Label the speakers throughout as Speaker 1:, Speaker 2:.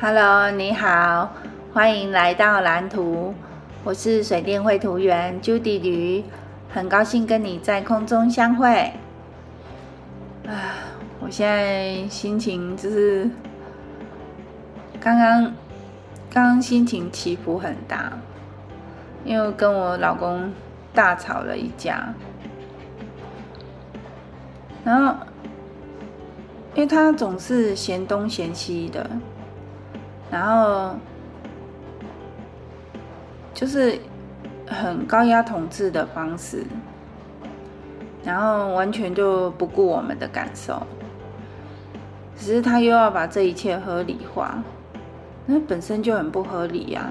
Speaker 1: Hello，你好，欢迎来到蓝图。我是水电绘图员 Judy 吕，很高兴跟你在空中相会。啊，我现在心情就是刚刚刚刚心情起伏很大，因为跟我老公大吵了一架，然后因为他总是嫌东嫌西的。然后就是很高压统治的方式，然后完全就不顾我们的感受，只是他又要把这一切合理化，那本身就很不合理呀。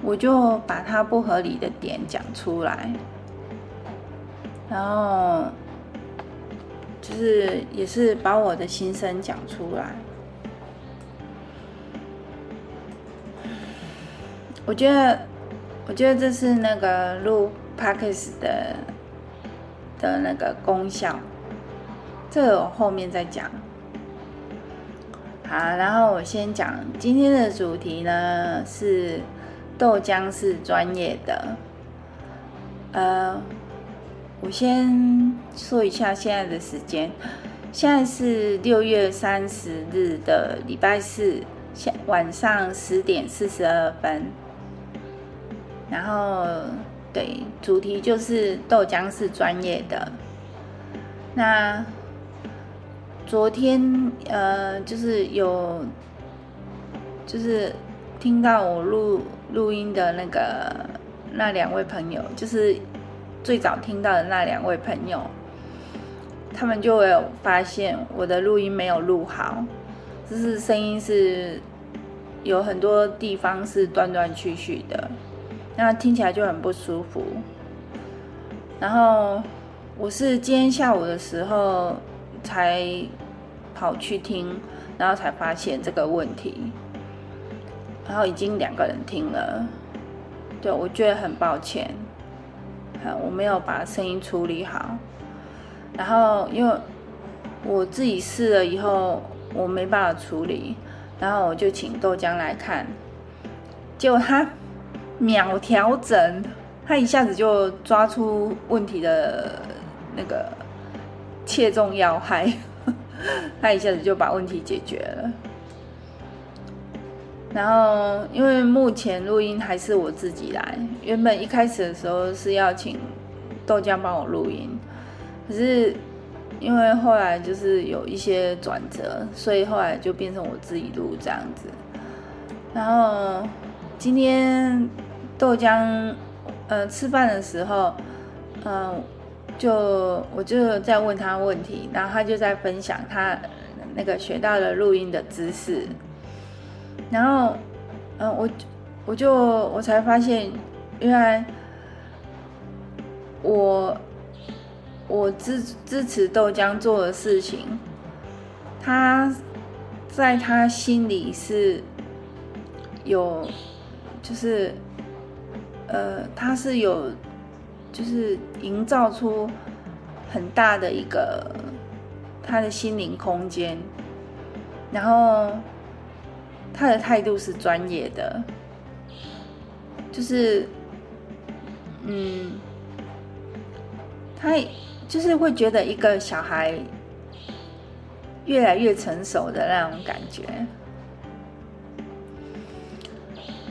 Speaker 1: 我就把他不合理的点讲出来，然后就是也是把我的心声讲出来。我觉得，我觉得这是那个录 Podcast 的的那个功效，这个我后面再讲。好，然后我先讲今天的主题呢，是豆浆是专业的。呃，我先说一下现在的时间，现在是六月三十日的礼拜四下晚上十点四十二分。然后，对，主题就是豆浆是专业的。那昨天呃，就是有，就是听到我录录音的那个那两位朋友，就是最早听到的那两位朋友，他们就有发现我的录音没有录好，就是声音是有很多地方是断断续续的。那听起来就很不舒服。然后我是今天下午的时候才跑去听，然后才发现这个问题。然后已经两个人听了，对，我觉得很抱歉，我没有把声音处理好。然后因为我自己试了以后，我没办法处理，然后我就请豆浆来看，结果他。秒调整，他一下子就抓出问题的那个切中要害，他一下子就把问题解决了。然后，因为目前录音还是我自己来，原本一开始的时候是要请豆浆帮我录音，可是因为后来就是有一些转折，所以后来就变成我自己录这样子。然后今天。豆浆，呃，吃饭的时候，嗯、就我就在问他问题，然后他就在分享他那个学到的录音的知识，然后，嗯、我我就我才发现，原来我我支支持豆浆做的事情，他在他心里是有，就是。呃，他是有，就是营造出很大的一个他的心灵空间，然后他的态度是专业的，就是，嗯，他就是会觉得一个小孩越来越成熟的那种感觉，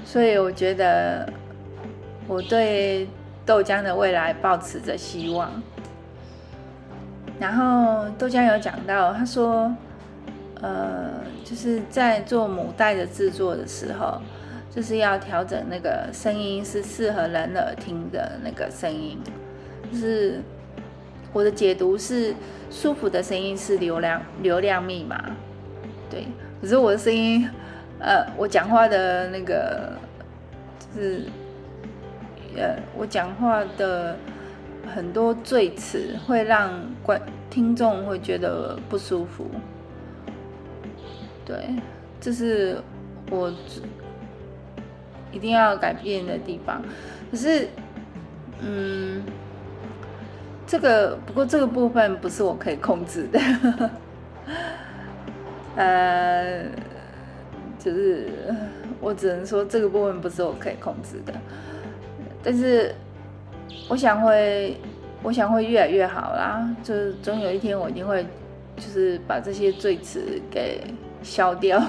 Speaker 1: 所以我觉得。我对豆浆的未来抱持着希望。然后豆浆有讲到，他说，呃，就是在做母带的制作的时候，就是要调整那个声音是适合人耳听的那个声音。就是我的解读是，舒服的声音是流量流量密码。对，可是我的声音，呃，我讲话的那个就是。呃，我讲话的很多赘词会让观听众会觉得不舒服，对，这是我一定要改变的地方。可是，嗯，这个不过这个部分不是我可以控制的，呃，就是我只能说这个部分不是我可以控制的，但是我想会，我想会越来越好啦。就是总有一天我一定会，就是把这些罪词给消掉，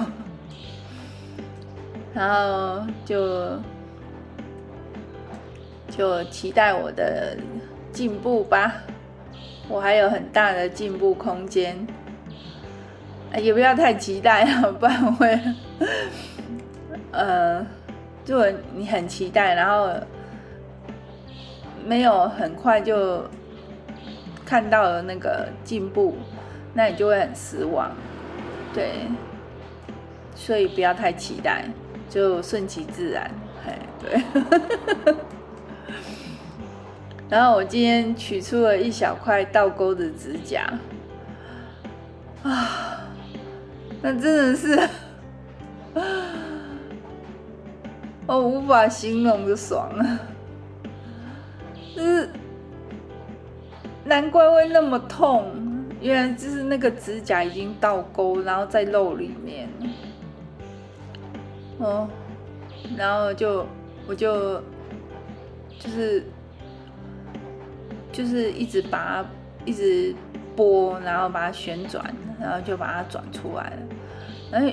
Speaker 1: 然后就就期待我的进步吧。我还有很大的进步空间，也不要太期待了，不然会，呃，如果你很期待，然后没有很快就看到了那个进步，那你就会很失望，对，所以不要太期待，就顺其自然，嘿，对。然后我今天取出了一小块倒钩的指甲，啊，那真的是，我无法形容的爽啊！难怪会那么痛，原来就是那个指甲已经倒钩，然后在肉里面，哦，然后就我就就是。就是一直把它一直拨，然后把它旋转，然后就把它转出来了。然后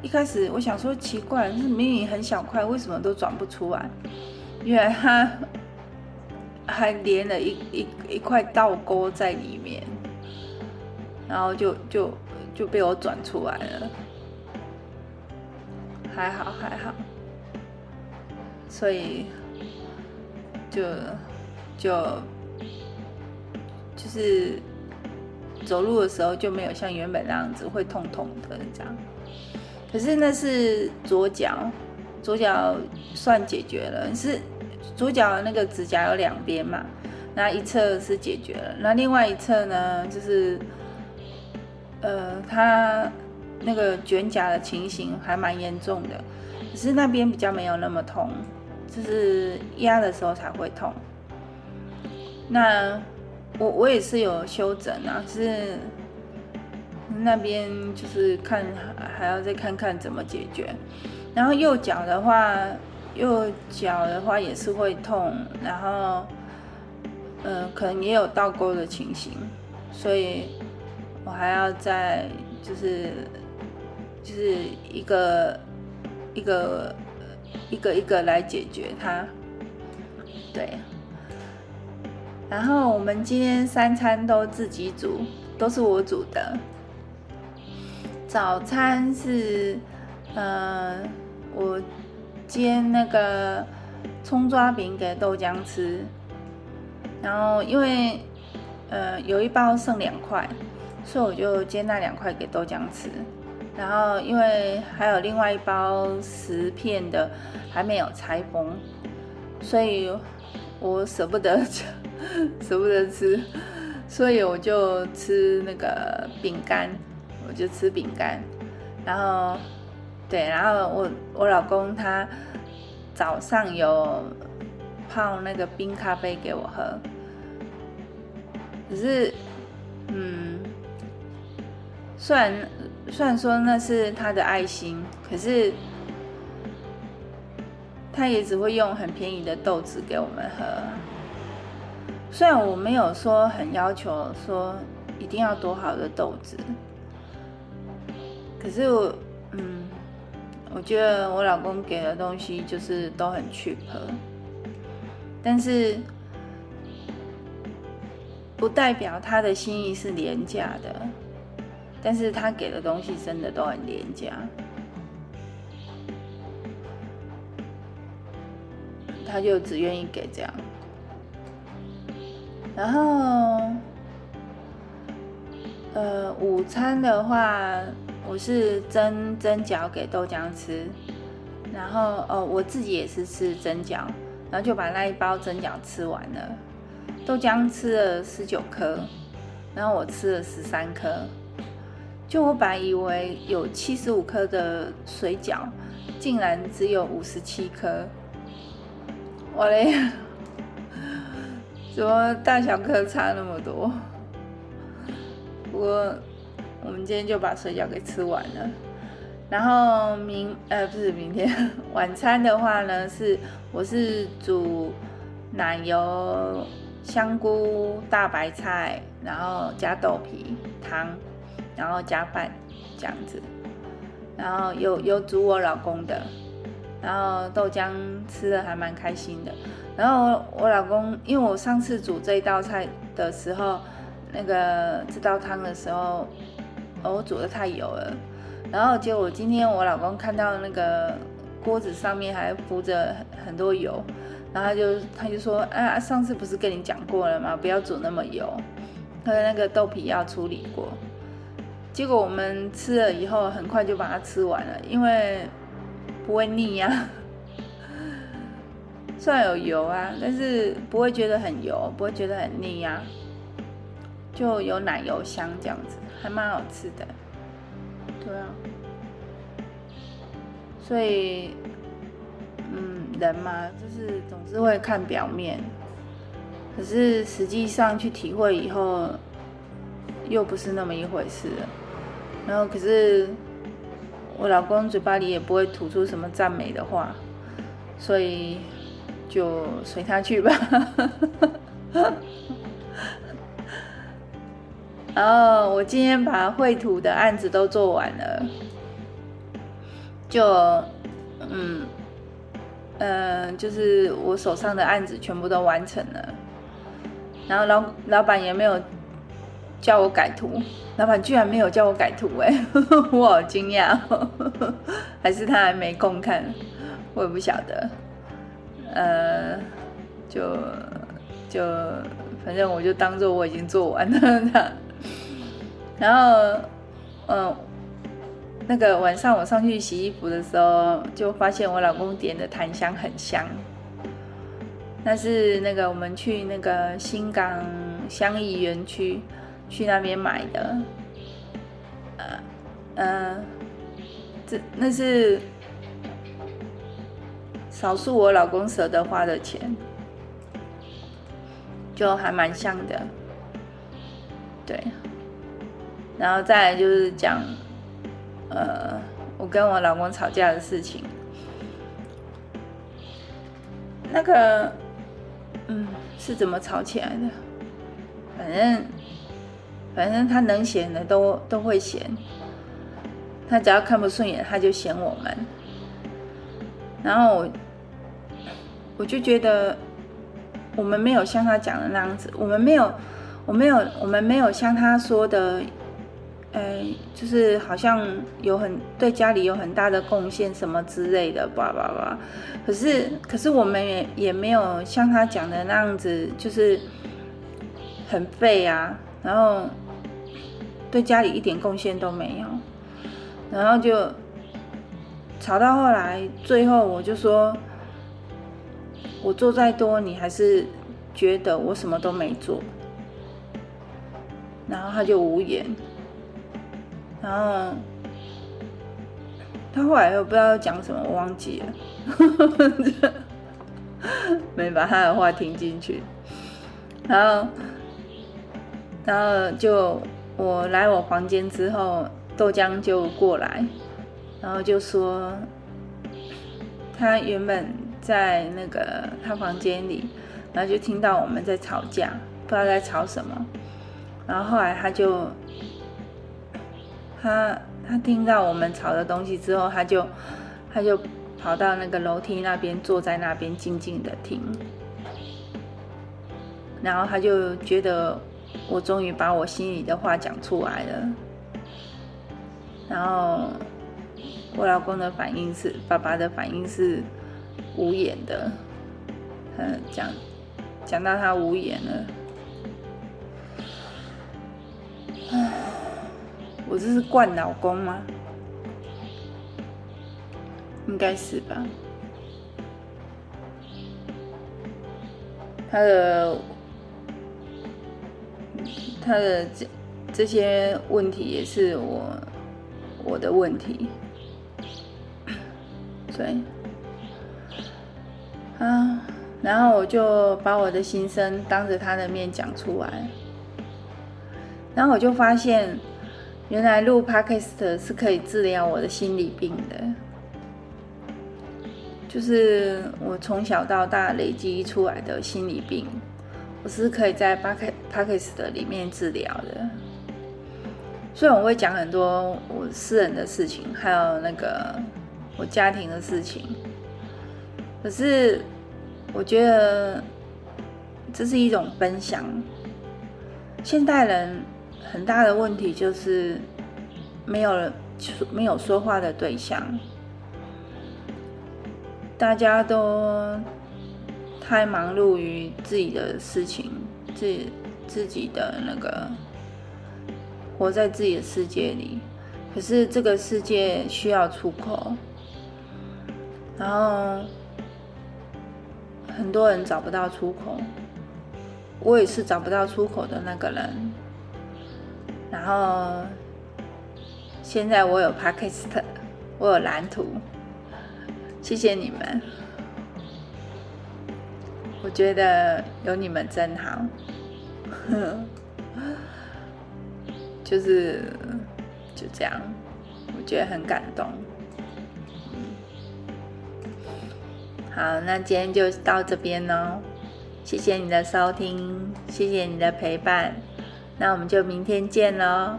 Speaker 1: 一开始我想说奇怪，是明明很小块，为什么都转不出来？原来它还连了一一一块倒钩在里面，然后就就就被我转出来了。还好还好，所以就就。就是走路的时候就没有像原本那样子会痛痛的这样，可是那是左脚，左脚算解决了。是左脚那个指甲有两边嘛，那一侧是解决了，那另外一侧呢，就是呃，它那个卷甲的情形还蛮严重的，只是那边比较没有那么痛，就是压的时候才会痛。那。我我也是有修整啊，是那边就是看还要再看看怎么解决。然后右脚的话，右脚的话也是会痛，然后嗯、可能也有倒钩的情形，所以我还要再就是就是一个一个一个一个来解决它，对。然后我们今天三餐都自己煮，都是我煮的。早餐是，呃，我煎那个葱抓饼给豆浆吃。然后因为，呃，有一包剩两块，所以我就煎那两块给豆浆吃。然后因为还有另外一包十片的还没有拆封，所以我舍不得吃。舍不得吃，所以我就吃那个饼干，我就吃饼干。然后，对，然后我我老公他早上有泡那个冰咖啡给我喝。可是，嗯，虽然虽然说那是他的爱心，可是他也只会用很便宜的豆子给我们喝。虽然我没有说很要求说一定要多好的豆子，可是我，嗯，我觉得我老公给的东西就是都很 cheap，但是不代表他的心意是廉价的，但是他给的东西真的都很廉价，他就只愿意给这样。然后，呃，午餐的话，我是蒸蒸饺给豆浆吃，然后哦，我自己也是吃蒸饺，然后就把那一包蒸饺吃完了。豆浆吃了十九颗，然后我吃了十三颗。就我本来以为有七十五颗的水饺，竟然只有五十七颗，我嘞。怎么大小颗差那么多？不过我们今天就把水饺给吃完了。然后明呃不是明天晚餐的话呢，是我是煮奶油香菇大白菜，然后加豆皮汤，然后加饭这样子。然后有有煮我老公的，然后豆浆吃的还蛮开心的。然后我老公因为我上次煮这一道菜的时候，那个这道汤的时候，我煮的太油了。然后结果今天我老公看到那个锅子上面还浮着很多油，然后他就他就说：“啊，上次不是跟你讲过了吗？不要煮那么油，他的那个豆皮要处理过。”结果我们吃了以后，很快就把它吃完了，因为不会腻呀。虽然有油啊，但是不会觉得很油，不会觉得很腻呀，就有奶油香这样子，还蛮好吃的。对啊，所以，嗯，人嘛，就是总是会看表面，可是实际上去体会以后，又不是那么一回事。然后，可是我老公嘴巴里也不会吐出什么赞美的话，所以就随他去吧。然后我今天把绘图的案子都做完了，就，嗯，呃，就是我手上的案子全部都完成了。然后老老板也没有叫我改图，老板居然没有叫我改图，哎，我好惊讶，还是他还没空看，我也不晓得。呃，就就反正我就当做我已经做完了。然后，嗯，那个晚上我上去洗衣服的时候，就发现我老公点的檀香很香。那是那个我们去那个新港香艺园区去那边买的。呃，嗯，这那是少数我老公舍得花的钱，就还蛮香的。对。然后再来就是讲，呃，我跟我老公吵架的事情。那个，嗯，是怎么吵起来的？反正，反正他能嫌的都都会嫌，他只要看不顺眼，他就嫌我们。然后我，我就觉得，我们没有像他讲的那样子，我们没有，我没有，我们没有像他说的。哎，就是好像有很对家里有很大的贡献什么之类的，吧吧吧。可是，可是我们也也没有像他讲的那样子，就是很废啊，然后对家里一点贡献都没有，然后就吵到后来，最后我就说，我做再多，你还是觉得我什么都没做，然后他就无言。然后他后来又不知道讲什么，我忘记了，没把他的话听进去。然后，然后就我来我房间之后，豆浆就过来，然后就说他原本在那个他房间里，然后就听到我们在吵架，不知道在吵什么。然后后来他就。他他听到我们吵的东西之后，他就他就跑到那个楼梯那边，坐在那边静静的听。然后他就觉得我终于把我心里的话讲出来了。然后我老公的反应是，爸爸的反应是无言的。嗯，讲讲到他无言了。我这是惯老公吗？应该是吧。他的他的这这些问题也是我我的问题，对。啊，然后我就把我的心声当着他的面讲出来，然后我就发现。原来录 Podcast 是可以治疗我的心理病的，就是我从小到大累积出来的心理病，我是可以在 Podcast 里面治疗的。虽然我会讲很多我私人的事情，还有那个我家庭的事情，可是我觉得这是一种分享。现代人很大的问题就是没有人，没有说话的对象，大家都太忙碌于自己的事情，自己自己的那个。活在自己的世界里，可是这个世界需要出口，然后很多人找不到出口，我也是找不到出口的那个人。然后现在我有 Podcast，我有蓝图，谢谢你们，我觉得有你们真好。就是就这样，我觉得很感动。好，那今天就到这边喽，谢谢你的收听，谢谢你的陪伴，那我们就明天见喽，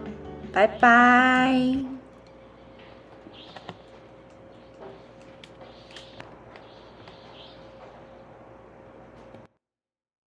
Speaker 1: 拜拜。